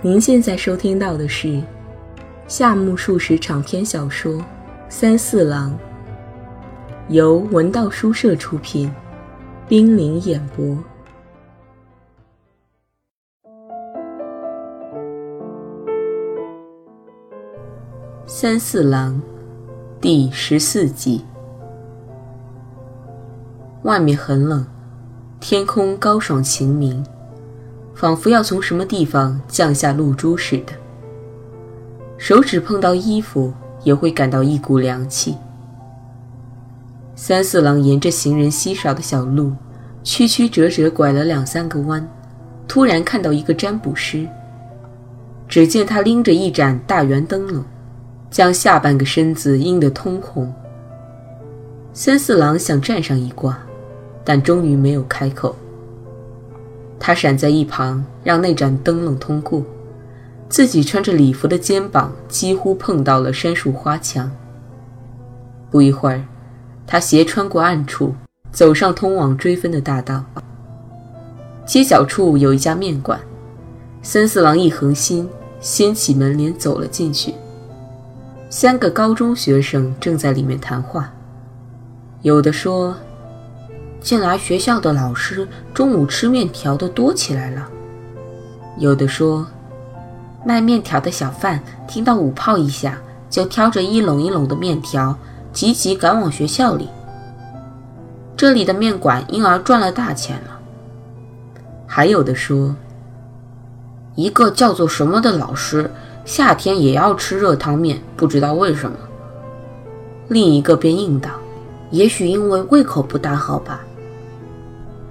您现在收听到的是夏目漱石长篇小说《三四郎》，由文道书社出品，冰凌演播。三四郎第十四集。外面很冷，天空高爽晴明。仿佛要从什么地方降下露珠似的，手指碰到衣服也会感到一股凉气。三四郎沿着行人稀少的小路，曲曲折折拐了两三个弯，突然看到一个占卜师。只见他拎着一盏大圆灯笼，将下半个身子映得通红。三四郎想占上一卦，但终于没有开口。他闪在一旁，让那盏灯笼通过，自己穿着礼服的肩膀几乎碰到了杉树花墙。不一会儿，他斜穿过暗处，走上通往追分的大道。街角处有一家面馆，三四郎一横心，掀起门帘走了进去。三个高中学生正在里面谈话，有的说。近来学校的老师中午吃面条的多起来了。有的说，卖面条的小贩听到午炮一响，就挑着一笼一笼的面条，急急赶往学校里。这里的面馆因而赚了大钱了。还有的说，一个叫做什么的老师，夏天也要吃热汤面，不知道为什么。另一个便应道。也许因为胃口不大好吧。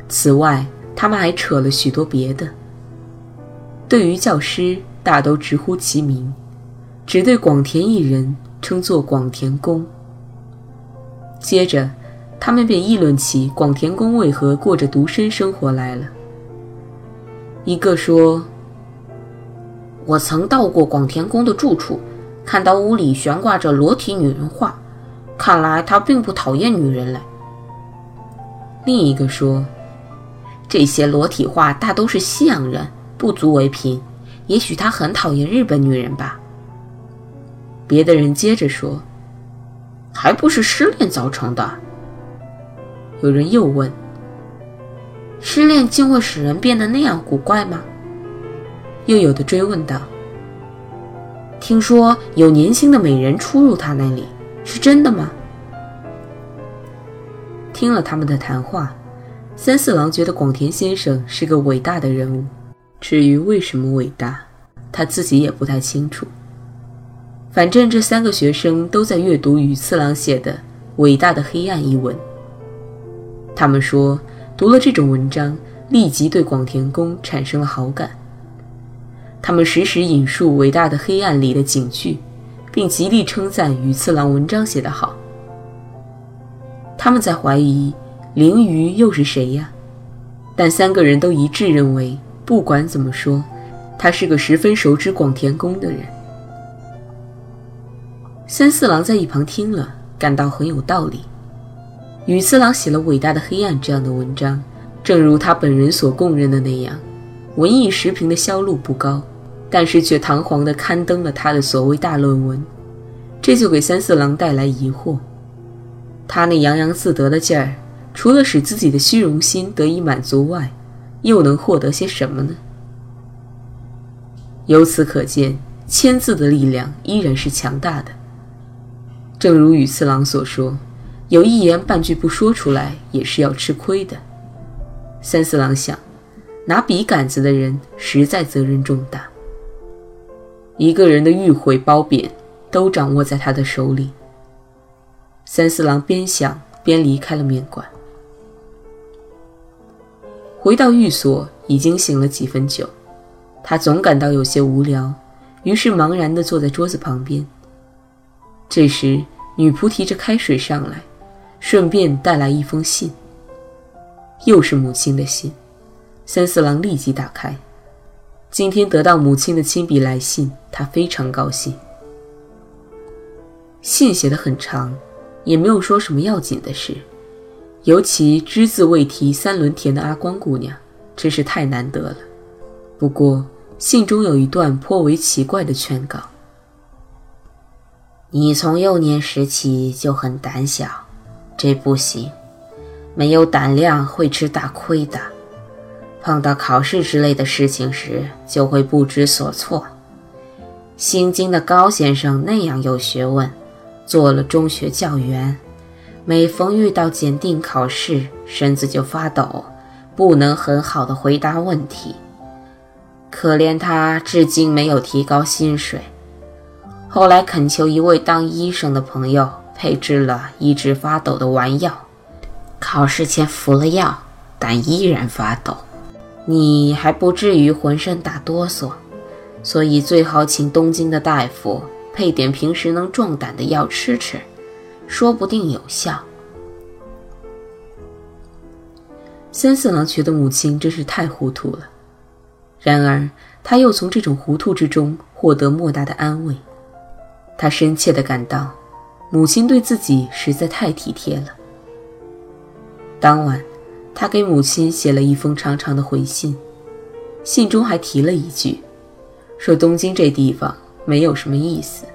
此外，他们还扯了许多别的。对于教师，大都直呼其名，只对广田一人称作广田公。接着，他们便议论起广田公为何过着独身生活来了。一个说：“我曾到过广田公的住处，看到屋里悬挂着裸体女人画。”看来他并不讨厌女人嘞。另一个说：“这些裸体画大都是西洋人，不足为凭。也许他很讨厌日本女人吧。”别的人接着说：“还不是失恋造成的。”有人又问：“失恋竟会使人变得那样古怪吗？”又有的追问道：“听说有年轻的美人出入他那里。”是真的吗？听了他们的谈话，三四郎觉得广田先生是个伟大的人物。至于为什么伟大，他自己也不太清楚。反正这三个学生都在阅读宇次郎写的《伟大的黑暗》一文。他们说，读了这种文章，立即对广田宫产生了好感。他们时时引述《伟大的黑暗》里的警句。并极力称赞宇次郎文章写得好。他们在怀疑凌鱼又是谁呀？但三个人都一致认为，不管怎么说，他是个十分熟知广田宫的人。三四郎在一旁听了，感到很有道理。羽次郎写了《伟大的黑暗》这样的文章，正如他本人所供认的那样，文艺时评的销路不高。但是却堂皇地刊登了他的所谓大论文，这就给三四郎带来疑惑。他那洋洋自得的劲儿，除了使自己的虚荣心得以满足外，又能获得些什么呢？由此可见，签字的力量依然是强大的。正如羽次郎所说，有一言半句不说出来，也是要吃亏的。三四郎想，拿笔杆子的人实在责任重大。一个人的迂回褒贬，都掌握在他的手里。三四郎边想边离开了面馆，回到寓所，已经醒了几分酒。他总感到有些无聊，于是茫然地坐在桌子旁边。这时，女仆提着开水上来，顺便带来一封信。又是母亲的信，三四郎立即打开。今天得到母亲的亲笔来信，他非常高兴。信写得很长，也没有说什么要紧的事，尤其只字未提三轮田的阿光姑娘，真是太难得了。不过信中有一段颇为奇怪的劝告：“你从幼年时起就很胆小，这不行。没有胆量会吃大亏的。碰到考试之类的事情时，就会不知所措。新京的高先生那样有学问，做了中学教员，每逢遇到检定考试，身子就发抖，不能很好的回答问题。”可怜他至今没有提高薪水，后来恳求一位当医生的朋友配置了医治发抖的丸药，考试前服了药，但依然发抖。你还不至于浑身打哆嗦，所以最好请东京的大夫配点平时能壮胆的药吃吃，说不定有效。三四郎觉得母亲真是太糊涂了。然而，他又从这种糊涂之中获得莫大的安慰。他深切地感到，母亲对自己实在太体贴了。当晚，他给母亲写了一封长长的回信，信中还提了一句，说东京这地方没有什么意思。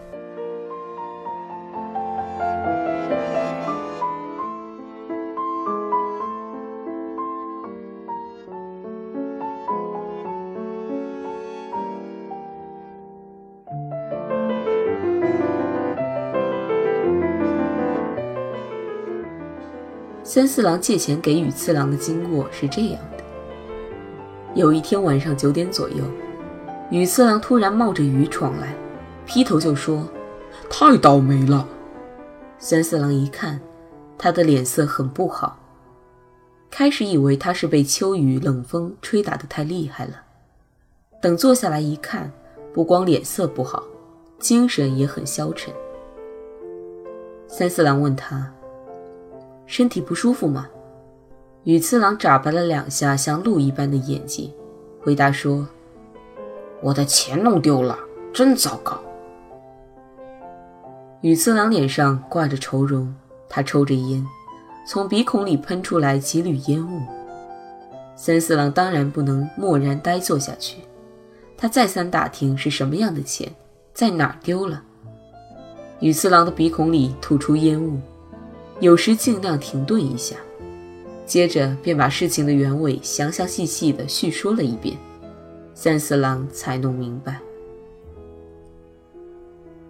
三四郎借钱给羽次郎的经过是这样的：有一天晚上九点左右，羽次郎突然冒着雨闯来，劈头就说：“太倒霉了。”三四郎一看，他的脸色很不好，开始以为他是被秋雨冷风吹打得太厉害了。等坐下来一看，不光脸色不好，精神也很消沉。三四郎问他。身体不舒服吗？羽次郎眨巴了两下像鹿一般的眼睛，回答说：“我的钱弄丢了，真糟糕。”羽次郎脸上挂着愁容，他抽着烟，从鼻孔里喷出来几缕烟雾。三四郎当然不能默然呆坐下去，他再三打听是什么样的钱，在哪儿丢了。羽次郎的鼻孔里吐出烟雾。有时尽量停顿一下，接着便把事情的原委详详细细地叙说了一遍。三四郎才弄明白，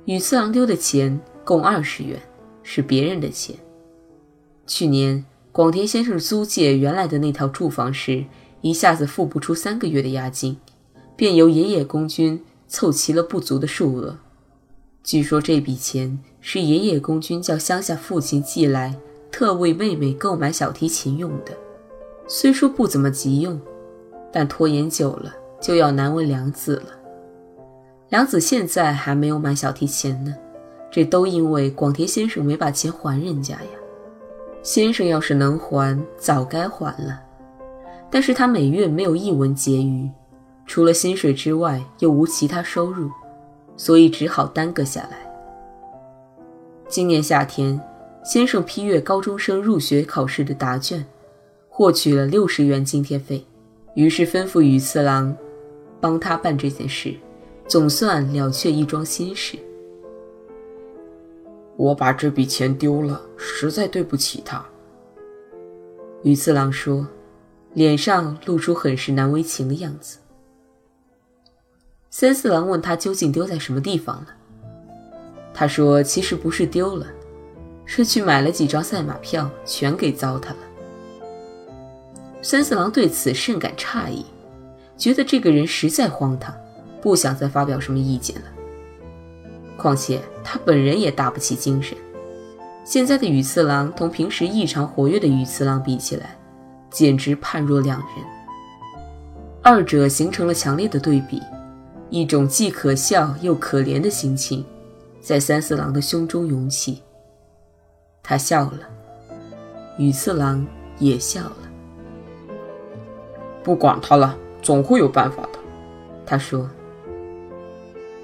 羽次郎丢的钱共二十元，是别人的钱。去年广田先生租借原来的那套住房时，一下子付不出三个月的押金，便由爷爷公君凑齐了不足的数额。据说这笔钱。是爷爷公君叫乡下父亲寄来，特为妹妹购买小提琴用的。虽说不怎么急用，但拖延久了就要难为良子了。良子现在还没有买小提琴呢，这都因为广田先生没把钱还人家呀。先生要是能还，早该还了。但是他每月没有一文结余，除了薪水之外又无其他收入，所以只好耽搁下来。今年夏天，先生批阅高中生入学考试的答卷，获取了六十元津贴费，于是吩咐宇次郎帮他办这件事，总算了却一桩心事。我把这笔钱丢了，实在对不起他。宇次郎说，脸上露出很是难为情的样子。三四郎问他究竟丢在什么地方了。他说：“其实不是丢了，是去买了几张赛马票，全给糟蹋了。”三四郎对此甚感诧异，觉得这个人实在荒唐，不想再发表什么意见了。况且他本人也打不起精神，现在的羽次郎同平时异常活跃的羽次郎比起来，简直判若两人。二者形成了强烈的对比，一种既可笑又可怜的心情。在三四郎的胸中涌起，他笑了，羽次郎也笑了。不管他了，总会有办法的。他说：“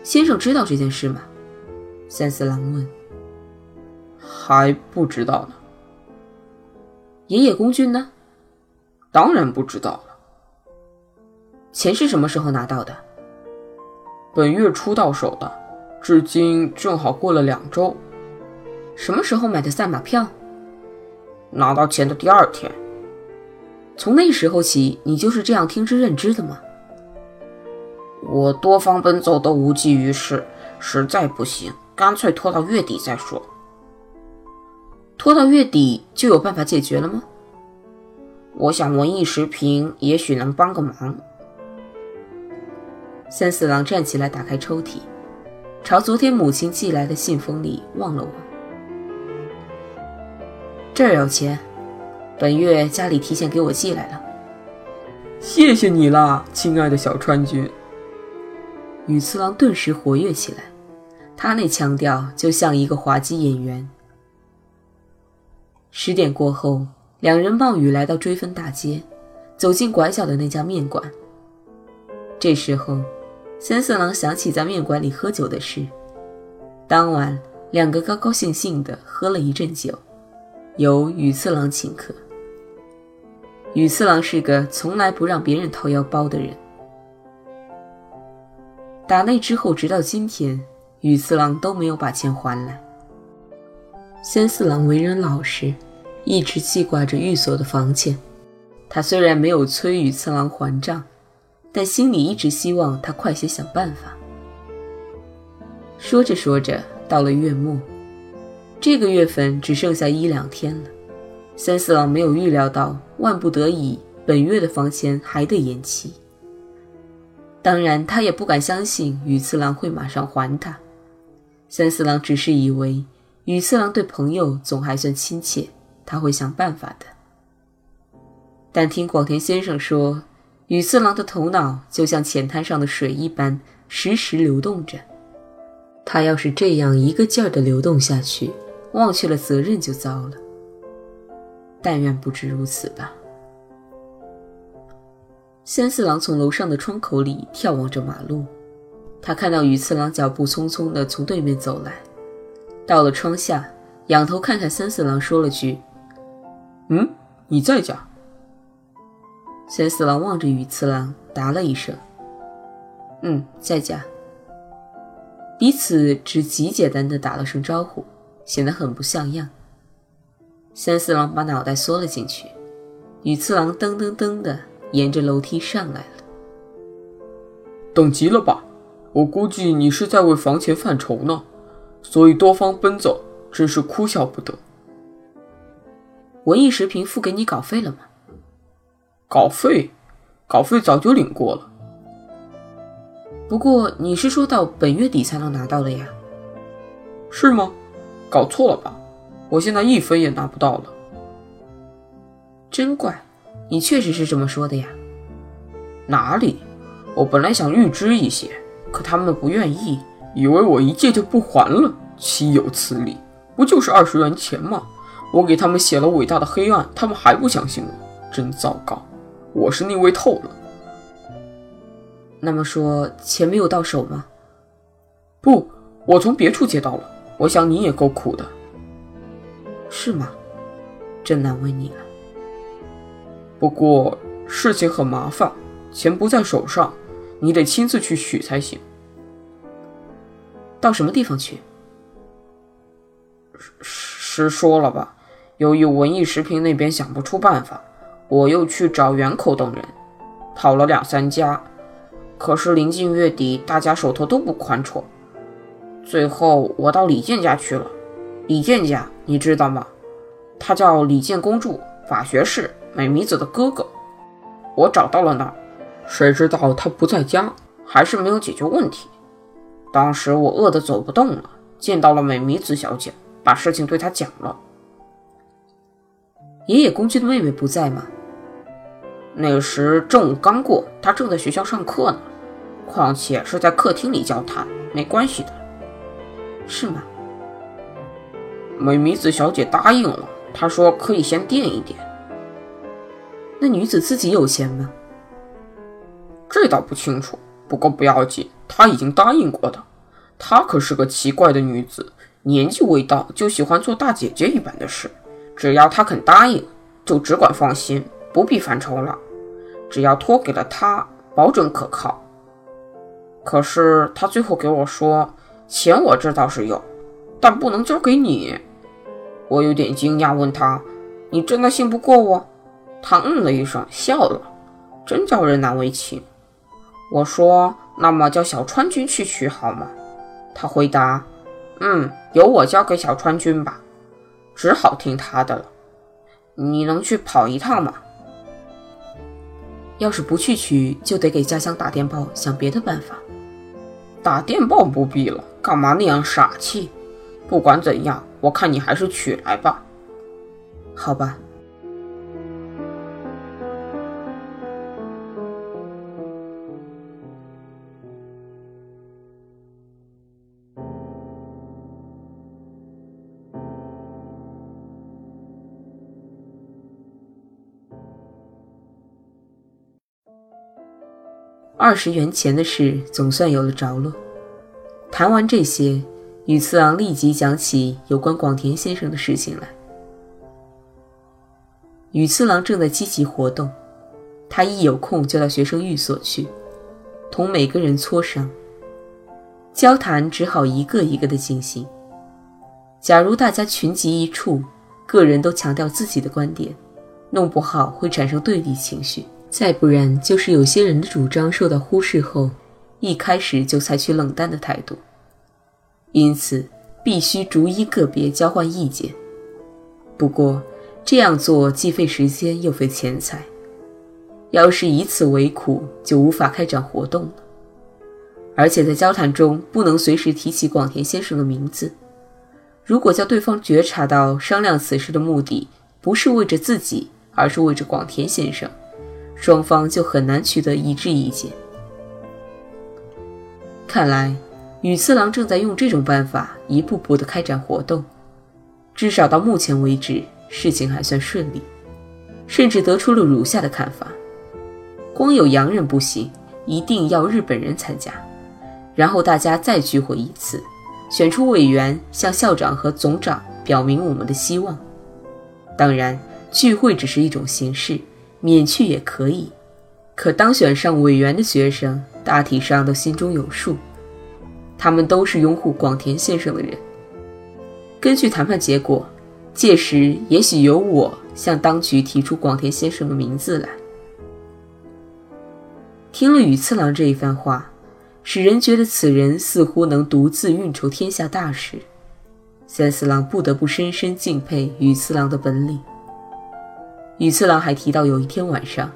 先生知道这件事吗？”三四郎问。“还不知道呢。”爷爷公君呢？当然不知道了。钱是什么时候拿到的？本月初到手的，至今正好过了两周。什么时候买的赛马票？拿到钱的第二天。从那时候起，你就是这样听之任之的吗？我多方奔走都无济于事，实在不行，干脆拖到月底再说。拖到月底就有办法解决了吗？我想文艺时评也许能帮个忙。三四郎站起来，打开抽屉，朝昨天母亲寄来的信封里望了望。这儿有钱，本月家里提前给我寄来了。谢谢你啦，亲爱的小川君。羽次郎顿时活跃起来，他那腔调就像一个滑稽演员。十点过后，两人冒雨来到追分大街，走进拐角的那家面馆。这时候，三四郎想起在面馆里喝酒的事。当晚，两个高高兴兴的喝了一阵酒，由羽次郎请客。羽次郎是个从来不让别人掏腰包的人。打那之后，直到今天，羽次郎都没有把钱还来。三四郎为人老实，一直记挂着寓所的房钱。他虽然没有催羽次郎还账。但心里一直希望他快些想办法。说着说着，到了月末，这个月份只剩下一两天了。三四郎没有预料到，万不得已，本月的房钱还得延期。当然，他也不敢相信宇次郎会马上还他。三四郎只是以为宇次郎对朋友总还算亲切，他会想办法的。但听广田先生说。羽次郎的头脑就像浅滩上的水一般，时时流动着。他要是这样一个劲儿的流动下去，忘却了责任就糟了。但愿不止如此吧。三四郎从楼上的窗口里眺望着马路，他看到羽次郎脚步匆匆地从对面走来，到了窗下，仰头看看三四郎，说了句：“嗯，你在家。”三四郎望着羽次郎，答了一声：“嗯，在家。”彼此只极简单的打了声招呼，显得很不像样。三四郎把脑袋缩了进去，羽次郎噔噔噔的沿着楼梯上来了。等急了吧？我估计你是在为房钱犯愁呢，所以多方奔走，真是哭笑不得。文艺时评付给你稿费了吗？稿费，稿费早就领过了。不过你是说到本月底才能拿到的呀？是吗？搞错了吧？我现在一分也拿不到了。真怪，你确实是这么说的呀？哪里？我本来想预支一些，可他们不愿意，以为我一借就不还了。岂有此理！不就是二十元钱吗？我给他们写了伟大的黑暗，他们还不相信我，真糟糕。我是逆位透了。那么说钱没有到手吗？不，我从别处借到了。我想你也够苦的，是吗？真难为你了。不过事情很麻烦，钱不在手上，你得亲自去取才行。到什么地方去？实说了吧，由于文艺食品那边想不出办法。我又去找源口等人，跑了两三家，可是临近月底，大家手头都不宽绰。最后我到李健家去了。李健家你知道吗？他叫李健公助，法学士，美弥子的哥哥。我找到了那儿，谁知道他不在家，还是没有解决问题。当时我饿得走不动了，见到了美弥子小姐，把事情对她讲了。爷爷公居的妹妹不在吗？那时正午刚过，他正在学校上课呢。况且是在客厅里交谈，没关系的，是吗？美弥子小姐答应了，她说可以先垫一点。那女子自己有钱吗？这倒不清楚，不过不要紧，她已经答应过的。她可是个奇怪的女子，年纪未到就喜欢做大姐姐一般的事。只要她肯答应，就只管放心，不必犯愁了。只要托给了他，保准可靠。可是他最后给我说，钱我这倒是有，但不能交给你。我有点惊讶，问他：“你真的信不过我？”他嗯了一声，笑了，真叫人难为情。我说：“那么叫小川君去取好吗？”他回答：“嗯，由我交给小川君吧。”只好听他的了。你能去跑一趟吗？要是不去取，就得给家乡打电报，想别的办法。打电报不必了，干嘛那样傻气？不管怎样，我看你还是取来吧。好吧。二十元钱的事总算有了着落。谈完这些，宇次郎立即讲起有关广田先生的事情来。宇次郎正在积极活动，他一有空就到学生寓所去，同每个人磋商。交谈只好一个一个的进行。假如大家群集一处，个人都强调自己的观点，弄不好会产生对立情绪。再不然，就是有些人的主张受到忽视后，一开始就采取冷淡的态度。因此，必须逐一个别交换意见。不过，这样做既费时间又费钱财。要是以此为苦，就无法开展活动了。而且在交谈中不能随时提起广田先生的名字。如果叫对方觉察到商量此事的目的不是为着自己，而是为着广田先生。双方就很难取得一致意见。看来，羽次郎正在用这种办法一步步的开展活动，至少到目前为止，事情还算顺利，甚至得出了如下的看法：光有洋人不行，一定要日本人参加，然后大家再聚会一次，选出委员，向校长和总长表明我们的希望。当然，聚会只是一种形式。免去也可以，可当选上委员的学生大体上都心中有数，他们都是拥护广田先生的人。根据谈判结果，届时也许由我向当局提出广田先生的名字来。听了羽次郎这一番话，使人觉得此人似乎能独自运筹天下大事。三四郎不得不深深敬佩羽次郎的本领。羽次郎还提到，有一天晚上，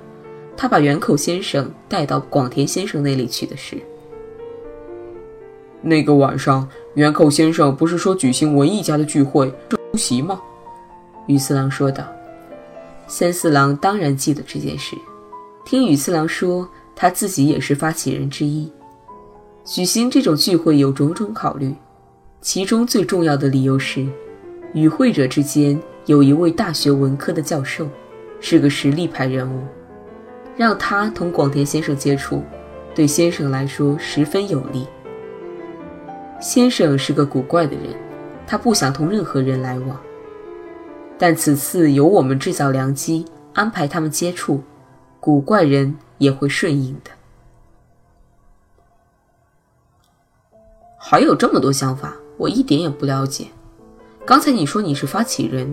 他把远口先生带到广田先生那里去的事。那个晚上，远口先生不是说举行文艺家的聚会出席吗？宇次郎说道。三四郎当然记得这件事，听宇次郎说，他自己也是发起人之一。举行这种聚会有种种考虑，其中最重要的理由是，与会者之间有一位大学文科的教授。是个实力派人物，让他同广田先生接触，对先生来说十分有利。先生是个古怪的人，他不想同任何人来往。但此次由我们制造良机，安排他们接触，古怪人也会顺应的。还有这么多想法，我一点也不了解。刚才你说你是发起人。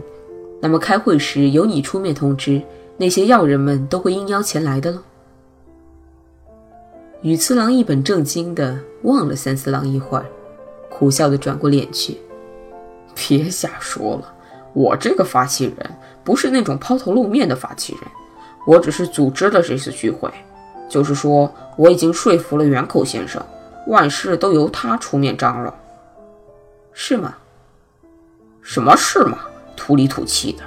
那么开会时由你出面通知，那些要人们都会应邀前来的喽。羽次郎一本正经地望了三四郎一会儿，苦笑地转过脸去。别瞎说了，我这个发起人不是那种抛头露面的发起人，我只是组织了这次聚会。就是说，我已经说服了原口先生，万事都由他出面张罗，是吗？什么是吗？土里土气的，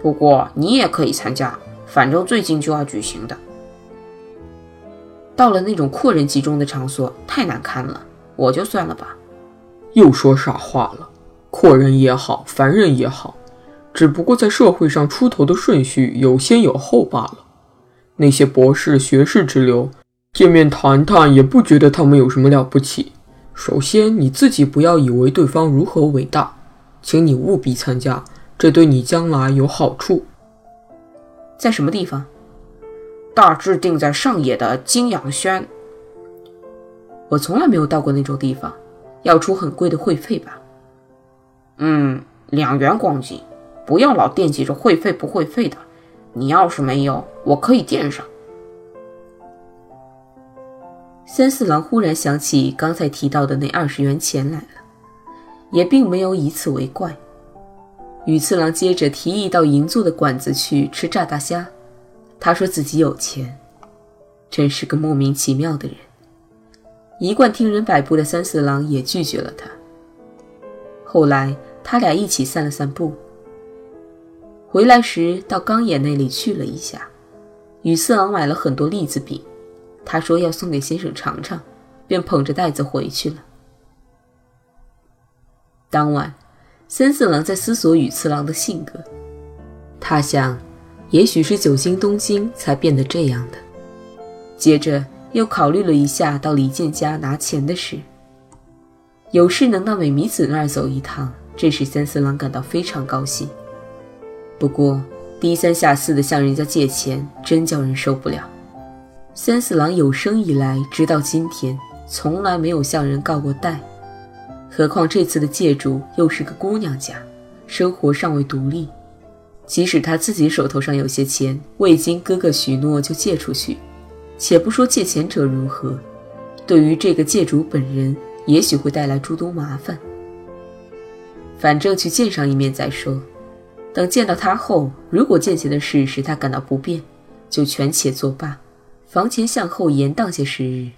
不过你也可以参加，反正最近就要举行的。到了那种阔人集中的场所，太难堪了，我就算了吧。又说傻话了，阔人也好，凡人也好，只不过在社会上出头的顺序有先有后罢了。那些博士、学士之流，见面谈谈也不觉得他们有什么了不起。首先你自己不要以为对方如何伟大，请你务必参加。这对你将来有好处。在什么地方？大致定在上野的金阳轩。我从来没有到过那种地方，要出很贵的会费吧？嗯，两元光景。不要老惦记着会费不会费的，你要是没有，我可以垫上。三四郎忽然想起刚才提到的那二十元钱来了，也并没有以此为怪。羽次郎接着提议到银座的馆子去吃炸大虾，他说自己有钱，真是个莫名其妙的人。一贯听人摆布的三四郎也拒绝了他。后来他俩一起散了散步。回来时到冈野那里去了一下，羽次郎买了很多栗子饼，他说要送给先生尝尝，便捧着袋子回去了。当晚，三四郎在思索羽次郎的性格，他想，也许是久经东京才变得这样的。接着又考虑了一下到李健家拿钱的事，有事能到美弥子那儿走一趟，这使三四郎感到非常高兴。不过，低三下四的向人家借钱，真叫人受不了。三四郎有生以来，直到今天，从来没有向人告过贷，何况这次的借主又是个姑娘家，生活尚未独立。即使他自己手头上有些钱，未经哥哥许诺就借出去，且不说借钱者如何，对于这个借主本人，也许会带来诸多麻烦。反正去见上一面再说。等见到他后，如果见钱的事使他感到不便，就权且作罢，房前向后延宕些时日，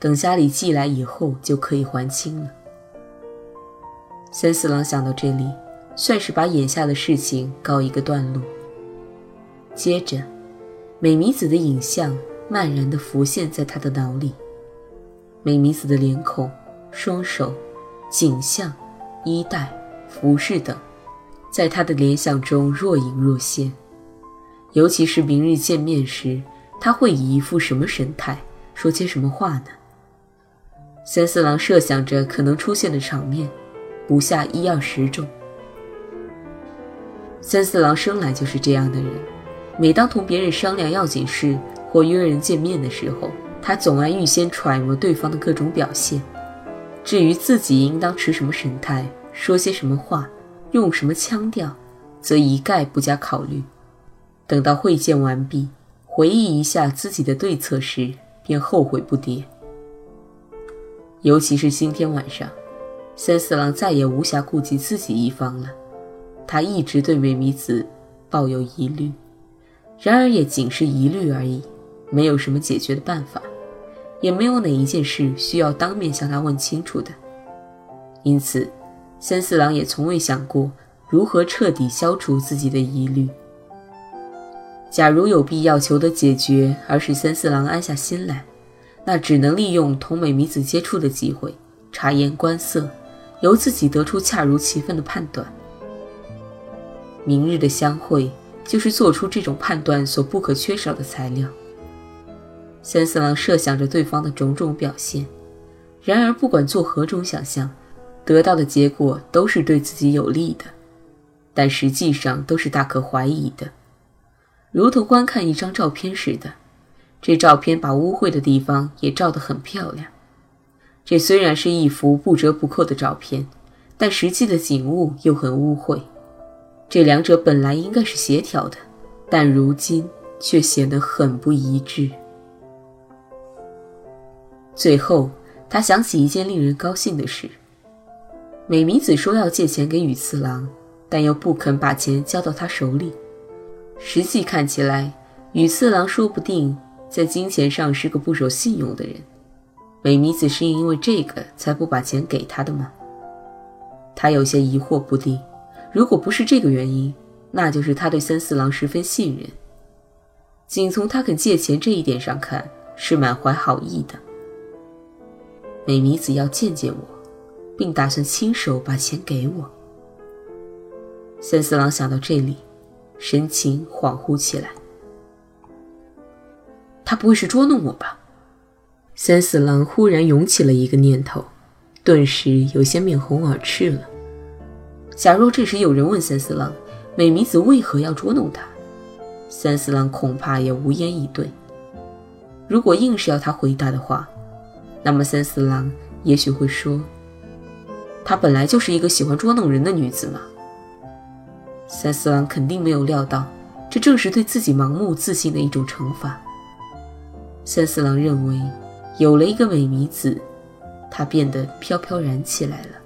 等家里寄来以后就可以还清了。三四郎想到这里，算是把眼下的事情告一个段落。接着，美弥子的影像漫然地浮现在他的脑里，美弥子的脸孔、双手、颈项、衣带、服饰等。在他的联想中若隐若现，尤其是明日见面时，他会以一副什么神态，说些什么话呢？三四郎设想着可能出现的场面，不下一二十种。三四郎生来就是这样的人，每当同别人商量要紧事或约人见面的时候，他总爱预先揣摩对方的各种表现，至于自己应当持什么神态，说些什么话。用什么腔调，则一概不加考虑。等到会见完毕，回忆一下自己的对策时，便后悔不迭。尤其是今天晚上，三四郎再也无暇顾及自己一方了。他一直对美弥子抱有疑虑，然而也仅是疑虑而已，没有什么解决的办法，也没有哪一件事需要当面向他问清楚的。因此。三四郎也从未想过如何彻底消除自己的疑虑。假如有必要求得解决，而使三四郎安下心来，那只能利用同美弥子接触的机会，察言观色，由自己得出恰如其分的判断。明日的相会，就是做出这种判断所不可缺少的材料。三四郎设想着对方的种种表现，然而不管做何种想象。得到的结果都是对自己有利的，但实际上都是大可怀疑的，如同观看一张照片似的。这照片把污秽的地方也照得很漂亮。这虽然是一幅不折不扣的照片，但实际的景物又很污秽。这两者本来应该是协调的，但如今却显得很不一致。最后，他想起一件令人高兴的事。美弥子说要借钱给羽次郎，但又不肯把钱交到他手里。实际看起来，羽次郎说不定在金钱上是个不守信用的人。美弥子是因为这个才不把钱给他的吗？他有些疑惑不定。如果不是这个原因，那就是他对三四郎十分信任。仅从他肯借钱这一点上看，是满怀好意的。美弥子要见见我。并打算亲手把钱给我。三四郎想到这里，神情恍惚起来。他不会是捉弄我吧？三四郎忽然涌起了一个念头顿时有些面红耳赤了。假若这时有人问三四郎美弥子为何要捉弄他？三四郎恐怕也无言以对。如果硬是要他回答的话那么三四郎也许会说她本来就是一个喜欢捉弄人的女子嘛。三四郎肯定没有料到这正是对自己盲目自信的一种惩罚。三四郎认为有了一个美女子他变得飘飘然起来了。